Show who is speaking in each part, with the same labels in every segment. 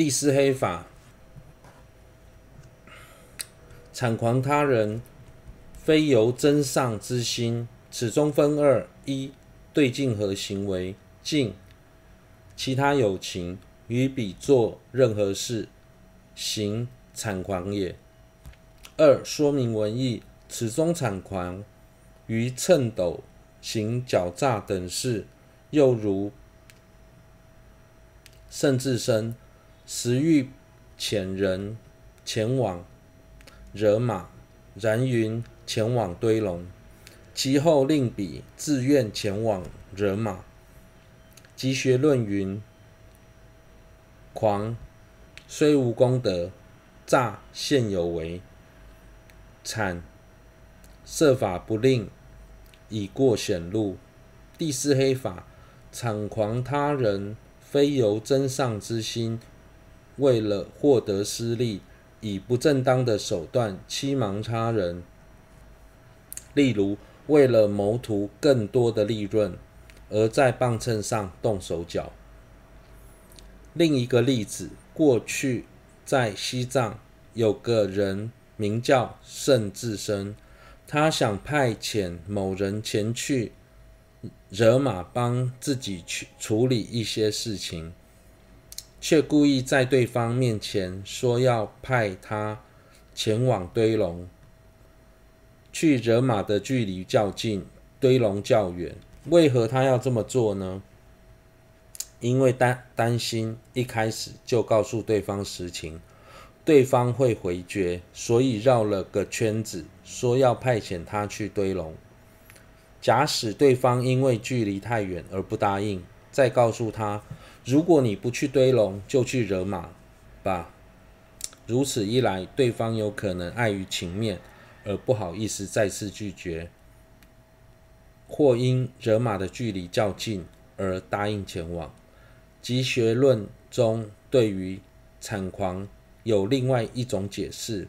Speaker 1: 第四黑法，产狂他人，非由真上之心。此中分二：一、对境和行为。境，其他有情与彼作任何事，行产狂也。二、说明文义。此中产狂于秤斗行狡诈等事，又如甚自生。时欲遣人前往惹马，然云前往堆龙。其后令彼自愿前往惹马。集学论云：狂虽无功德，诈现有为，谗设法不令，已过显露。第四黑法，谗誑他人，非由真上之心。为了获得私利，以不正当的手段欺瞒他人，例如为了谋图更多的利润，而在磅秤上动手脚。另一个例子，过去在西藏有个人名叫胜自身，他想派遣某人前去惹马，帮自己去处理一些事情。却故意在对方面前说要派他前往堆龙，去惹马的距离较近，堆龙较远。为何他要这么做呢？因为担担心一开始就告诉对方实情，对方会回绝，所以绕了个圈子，说要派遣他去堆龙。假使对方因为距离太远而不答应，再告诉他。如果你不去堆龙，就去惹马吧。如此一来，对方有可能碍于情面而不好意思再次拒绝，或因惹马的距离较近而答应前往。集学论中对于产狂有另外一种解释：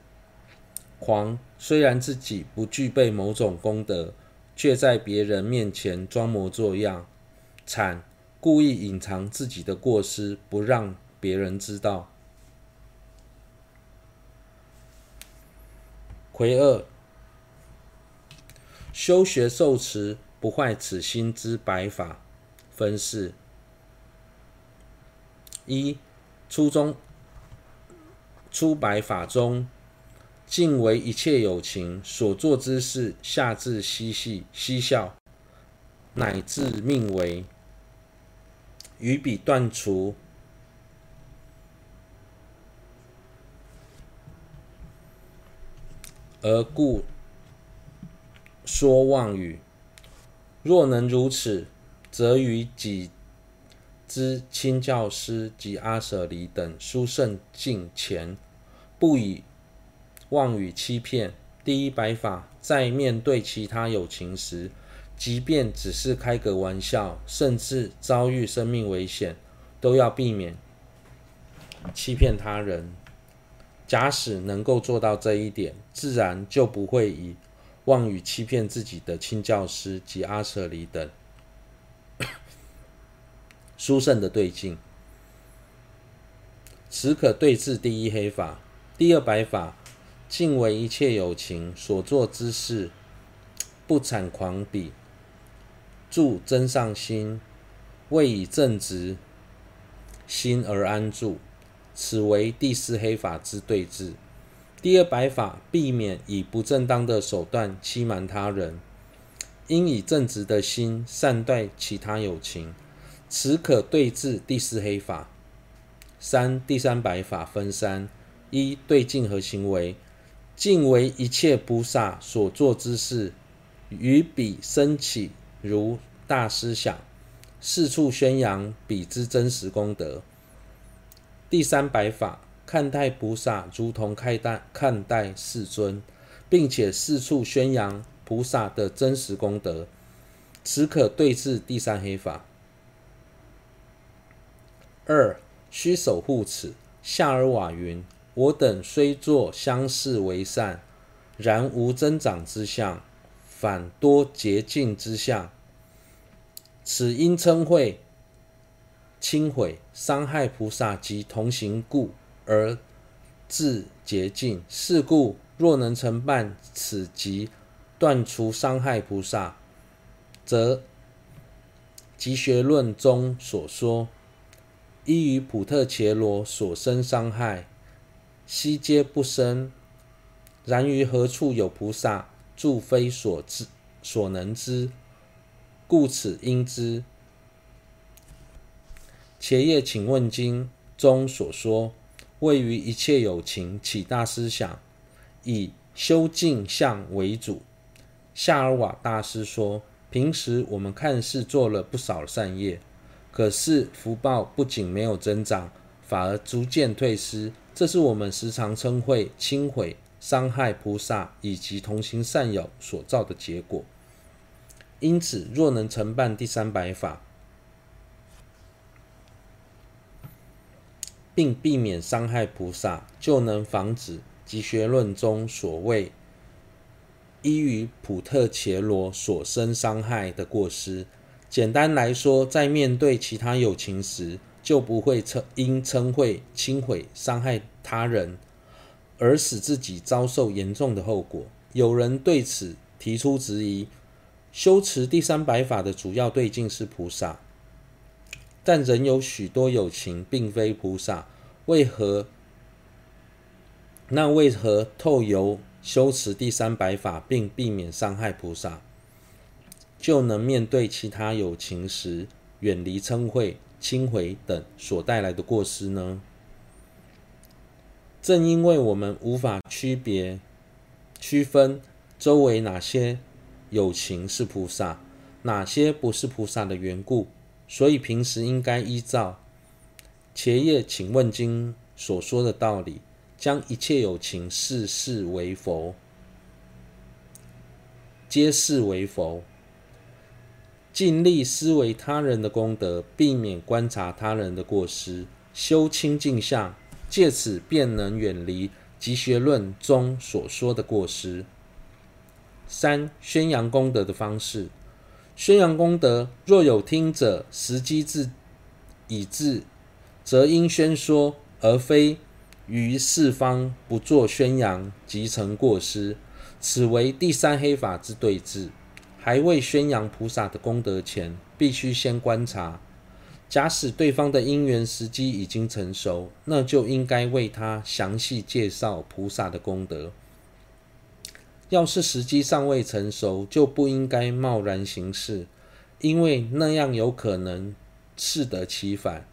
Speaker 1: 狂虽然自己不具备某种功德，却在别人面前装模作样，产。故意隐藏自己的过失，不让别人知道。癸二，修学受持不坏此心之白法分四：一、初中出白法中，尽为一切有情所作之事，下至嬉戏嬉笑，乃至命为。于彼断除，而故说妄语。若能如此，则于己之亲教师及阿舍离等殊胜境前，不以妄语欺骗。第一百法，在面对其他有情时，即便只是开个玩笑，甚至遭遇生命危险，都要避免欺骗他人。假使能够做到这一点，自然就不会以妄语欺骗自己的亲教师及阿舍离等 殊胜的对境。此可对治第一黑法。第二白法，境为一切有情所作之事，不产狂鄙。住真上心，为以正直心而安住，此为第四黑法之对治。第二白法，避免以不正当的手段欺瞒他人，应以正直的心善待其他有情，此可对治第四黑法。三、第三白法分三：一、对境和行为，境为一切菩萨所做之事，于彼升起。如大师想，四处宣扬彼之真实功德。第三百法，看待菩萨如同看待看待世尊，并且四处宣扬菩萨的真实功德，此可对治第三黑法。二、须守护此。夏尔瓦云：我等虽作相视为善，然无增长之相。反多竭尽之下，此因称会轻毁、伤害菩萨及同行故而自洁净。是故，若能承办此及断除伤害菩萨，则集学论中所说，依于普特伽罗所生伤害，悉皆不生。然于何处有菩萨，素非所知所能知，故此应知。伽叶请问经中所说，谓于一切有情起大思想，以修净相为主。夏尔瓦大师说。平时我们看似做了不少善业，可是福报不仅没有增长，反而逐渐退失。这是我们时常称会轻毁、伤害菩萨以及同行善友所造的结果。因此，若能承办第三百法，并避免伤害菩萨，就能防止集学论中所谓。依于普特伽罗所生伤害的过失，简单来说，在面对其他有情时，就不会称因称会轻毁伤害他人，而使自己遭受严重的后果。有人对此提出质疑：修持第三百法的主要对境是菩萨，但仍有许多有情并非菩萨，为何？那为何透由修持第三百法，并避免伤害菩萨，就能面对其他有情时远离嗔恚、轻毁等所带来的过失呢？正因为我们无法区别、区分周围哪些友情是菩萨，哪些不是菩萨的缘故，所以平时应该依照《伽叶请问经》所说的道理。将一切有情视视为佛，皆视为佛，尽力思维他人的功德，避免观察他人的过失，修清净相，借此便能远离集学论中所说的过失。三、宣扬功德的方式，宣扬功德，若有听者时机至已至，则应宣说，而非。于四方不做宣扬，即成过失。此为第三黑法之对治。还未宣扬菩萨的功德前，必须先观察。假使对方的因缘时机已经成熟，那就应该为他详细介绍菩萨的功德。要是时机尚未成熟，就不应该贸然行事，因为那样有可能适得其反。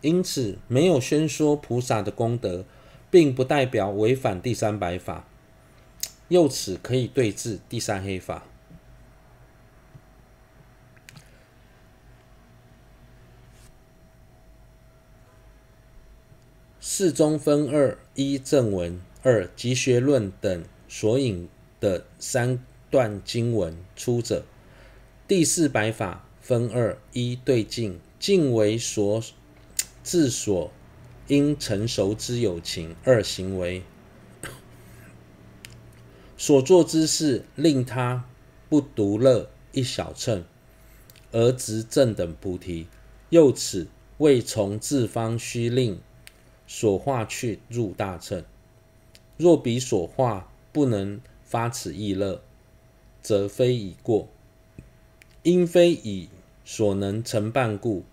Speaker 1: 因此，没有宣说菩萨的功德，并不代表违反第三白法，由此可以对治第三黑法。四中分二：一正文，二集学论等所引的三段经文出者。第四百法分二：一对境，境为所。自所应成熟之有情，二行为所做之事，令他不独乐一小乘，而执正等菩提。又此为从自方须令所化去入大乘。若彼所化不能发此意乐，则非已过，因非以所能承办故。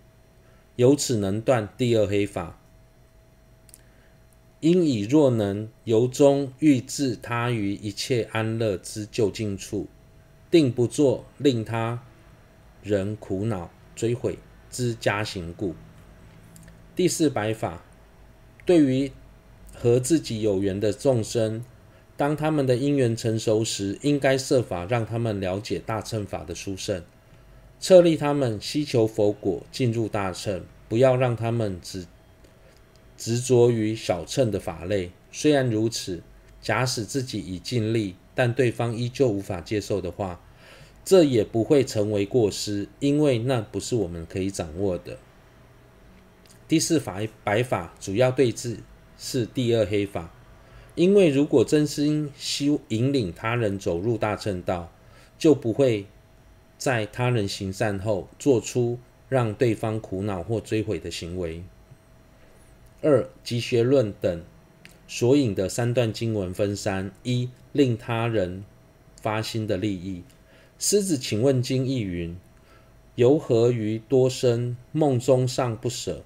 Speaker 1: 由此能断第二黑法，因以若能由衷欲置他于一切安乐之就近处，定不做令他人苦恼追悔之加行故。第四百法，对于和自己有缘的众生，当他们的因缘成熟时，应该设法让他们了解大乘法的殊胜。策励他们希求佛果，进入大乘，不要让他们只执着于小乘的法类。虽然如此，假使自己已尽力，但对方依旧无法接受的话，这也不会成为过失，因为那不是我们可以掌握的。第四法白法主要对治是第二黑法，因为如果真心希引领他人走入大乘道，就不会。在他人行善后，做出让对方苦恼或追悔的行为。二、集学论等所引的三段经文分三：一、令他人发心的利益。狮子请问经亦云：由何于多生梦中尚不舍？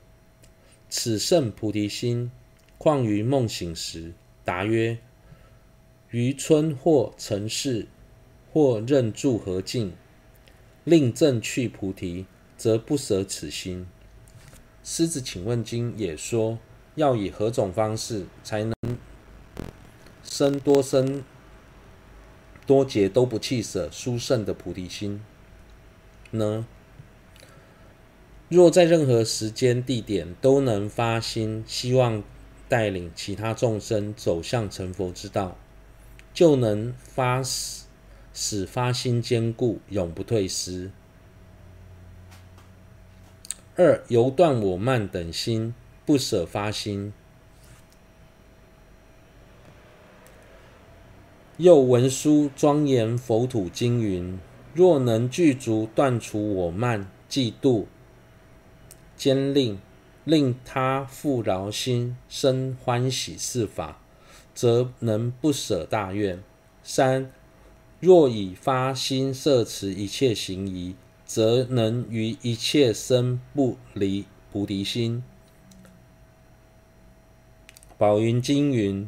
Speaker 1: 此胜菩提心，况于梦醒时？答曰：于村或城市，或任住何境，令正趣菩提，则不舍此心。狮子请问经也说，要以何种方式才能生多生多劫都不弃舍殊胜的菩提心呢？若在任何时间地点都能发心，希望带领其他众生走向成佛之道，就能发使使发心坚固，永不退失。二、由断我慢等心，不舍发心。又文殊庄严佛土经云：若能具足断除我慢、嫉妒。坚令令他复饶心生欢喜四法，则能不舍大愿。三、若以发心摄持一切行仪，则能于一切生不离菩提心。宝云经云：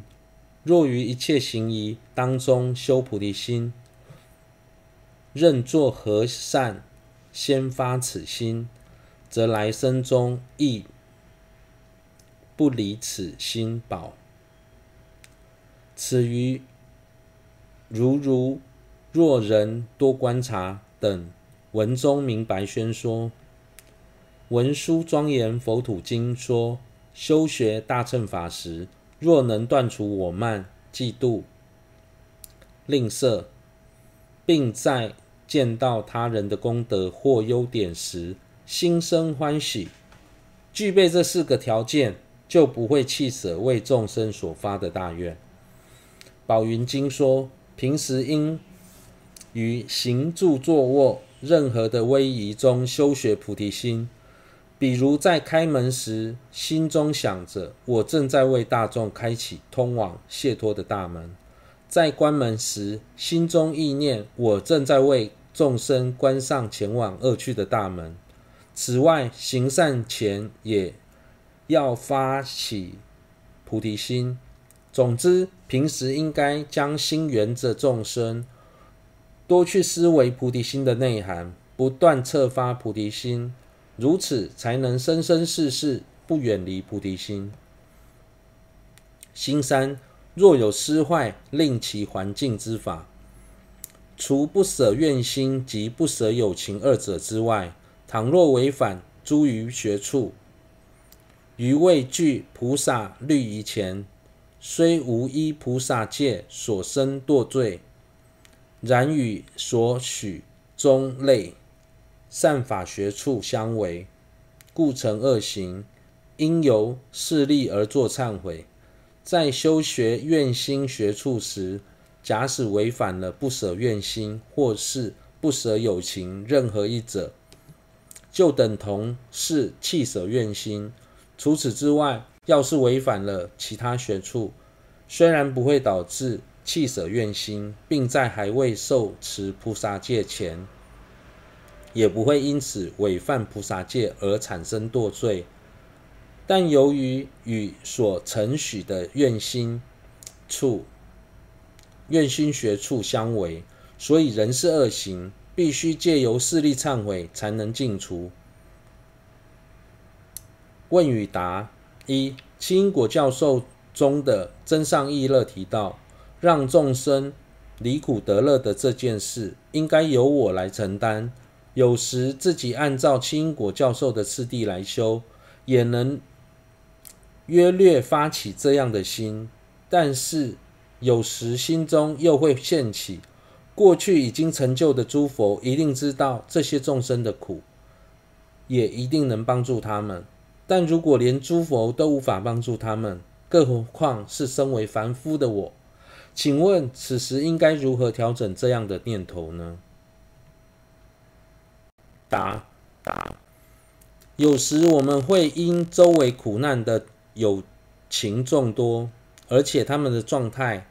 Speaker 1: 若于一切行仪当中修菩提心，任作何善，先发此心。则来生中亦不离此心宝。此于如如若人多观察等文中明白宣说。文殊庄严佛土经说，修学大乘法时，若能断除我慢、嫉妒、吝啬，并在见到他人的功德或优点时，心生欢喜，具备这四个条件，就不会弃舍为众生所发的大愿。宝云经说，平时应于行住坐卧任何的威仪中修学菩提心。比如在开门时，心中想着我正在为大众开启通往解脱的大门；在关门时，心中意念我正在为众生关上前往恶趣的大门。此外，行善前也要发起菩提心。总之，平时应该将心缘着众生，多去思维菩提心的内涵，不断策发菩提心，如此才能生生世世不远离菩提心。心三，若有失坏令其环境之法，除不舍愿心及不舍有情二者之外。倘若违反诸余学处，于未具菩萨律仪前，虽无依菩萨戒所生堕罪，然与所许宗类善法学处相违，故成恶行，应由势力而作忏悔。在修学愿心学处时，假使违反了不舍愿心或是不舍有情任何一者，就等同是弃舍怨心。除此之外，要是违反了其他学处，虽然不会导致弃舍怨心，并在还未受持菩萨戒前，也不会因此违犯菩萨戒而产生堕罪。但由于与所承许的愿心处、愿心学处相违，所以仍是恶行。必须借由势力忏悔才能尽除。问与答：一、轻因果教授中的真上意乐提到，让众生离苦得乐的这件事，应该由我来承担。有时自己按照轻因果教授的次第来修，也能约略发起这样的心，但是有时心中又会现起。过去已经成就的诸佛一定知道这些众生的苦，也一定能帮助他们。但如果连诸佛都无法帮助他们，更何况是身为凡夫的我？请问此时应该如何调整这样的念头呢？答答，有时我们会因周围苦难的友情众多，而且他们的状态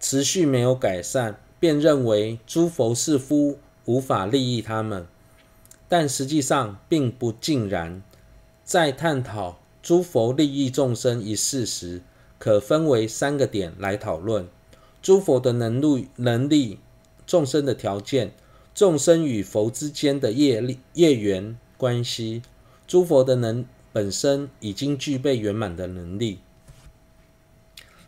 Speaker 1: 持续没有改善，便认为诸佛似乎无法利益他们。但实际上并不尽然。在探讨诸佛利益众生一事时，可分为三个点来讨论：诸佛的能力、能力、众生的条件、众生与佛之间的业力、业缘关系。诸佛的能本身已经具备圆满的能力，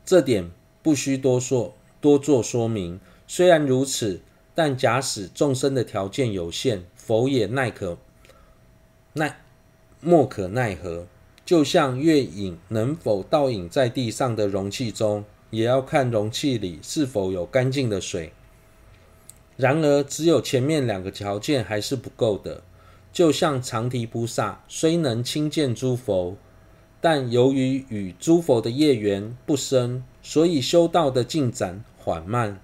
Speaker 1: 这点不需多说，多做说明。虽然如此，但假使众生的条件有限，佛也奈可奈莫可奈何。就像月影能否倒影在地上的容器中，也要看容器里是否有干净的水。然而，只有前面两个条件还是不够的。就像长提菩萨虽能亲见诸佛，但由于与诸佛的业缘不深，所以修道的进展缓慢。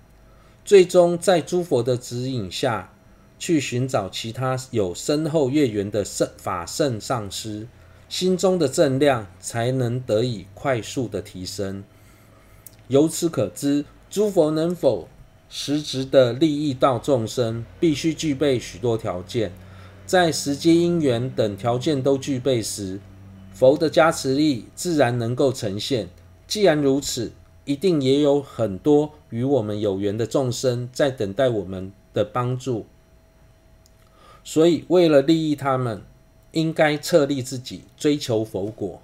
Speaker 1: 最终在诸佛的指引下，去寻找其他有深厚业缘的圣法圣上师，心中的正量才能得以快速的提升。由此可知，诸佛能否实质的利益到众生，必须具备许多条件。在时机因缘等条件都具备时，佛的加持力自然能够呈现。既然如此，一定也有很多与我们有缘的众生在等待我们的帮助。所以，为了利益他们，应该册立自己，追求佛果。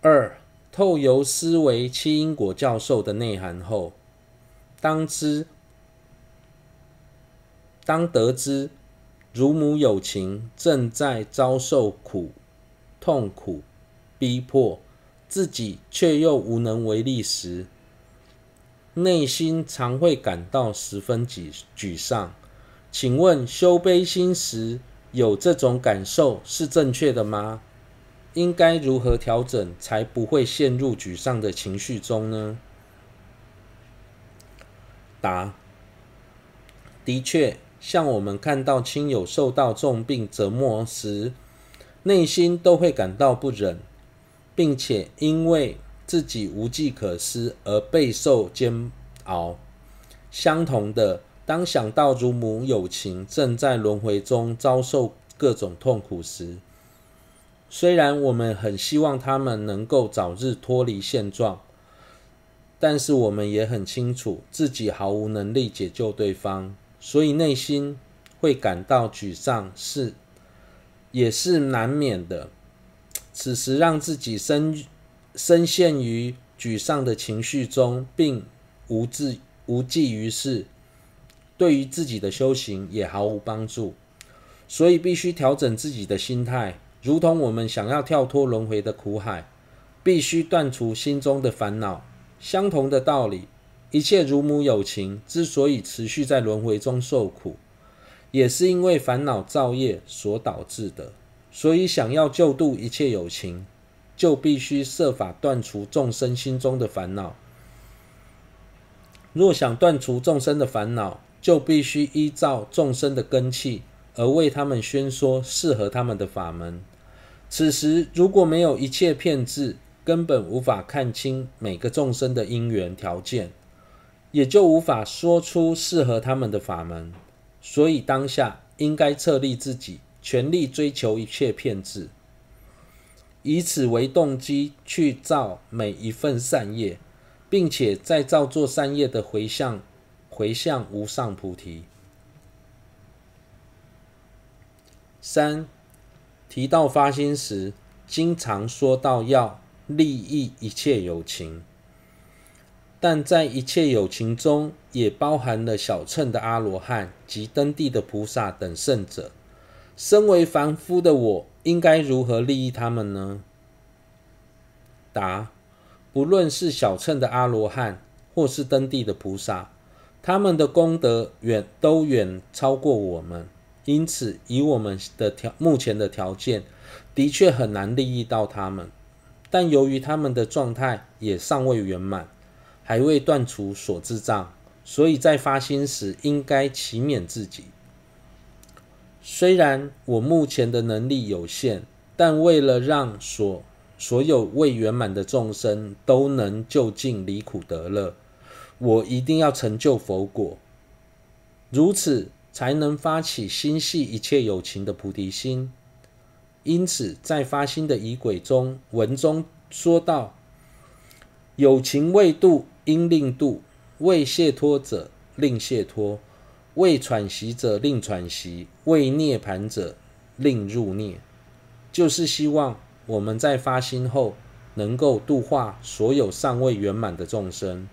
Speaker 1: 二，透由思维七因果教授的内涵后，当知。当得知乳母有情正在遭受苦、痛苦、逼迫，自己却又无能为力时，内心常会感到十分沮沮丧。请问修悲心时有这种感受是正确的吗？应该如何调整才不会陷入沮丧的情绪中呢？答：的确。像我们看到亲友受到重病折磨时，内心都会感到不忍，并且因为自己无计可施而备受煎熬。相同的，当想到乳母有情正在轮回中遭受各种痛苦时，虽然我们很希望他们能够早日脱离现状，但是我们也很清楚自己毫无能力解救对方。所以内心会感到沮丧是也是难免的。此时让自己深深陷于沮丧的情绪中，并无济无济于事，对于自己的修行也毫无帮助。所以必须调整自己的心态，如同我们想要跳脱轮回的苦海，必须断除心中的烦恼。相同的道理。一切如母有情之所以持续在轮回中受苦，也是因为烦恼造业所导致的。所以，想要救度一切有情，就必须设法断除众生心中的烦恼。若想断除众生的烦恼，就必须依照众生的根器，而为他们宣说适合他们的法门。此时，如果没有一切骗智，根本无法看清每个众生的因缘条件。也就无法说出适合他们的法门，所以当下应该册立自己，全力追求一切遍智，以此为动机去造每一份善业，并且再造作善业的回向，回向无上菩提。三，提到发心时，经常说到要利益一切有情。但在一切有情中，也包含了小乘的阿罗汉及登地的菩萨等圣者。身为凡夫的我，应该如何利益他们呢？答：不论是小乘的阿罗汉，或是登地的菩萨，他们的功德远都远超过我们，因此以我们的条目前的条件，的确很难利益到他们。但由于他们的状态也尚未圆满。还未断除所知障，所以在发心时应该勤勉自己。虽然我目前的能力有限，但为了让所所有未圆满的众生都能就近离苦得乐，我一定要成就佛果。如此才能发起心系一切有情的菩提心。因此，在发心的仪轨中，文中说道：“有情未度，应令度；未解脱者，令解脱；为喘息者，令喘息；为涅盘者，令入涅。”就是希望我们在发心后，能够度化所有尚未圆满的众生。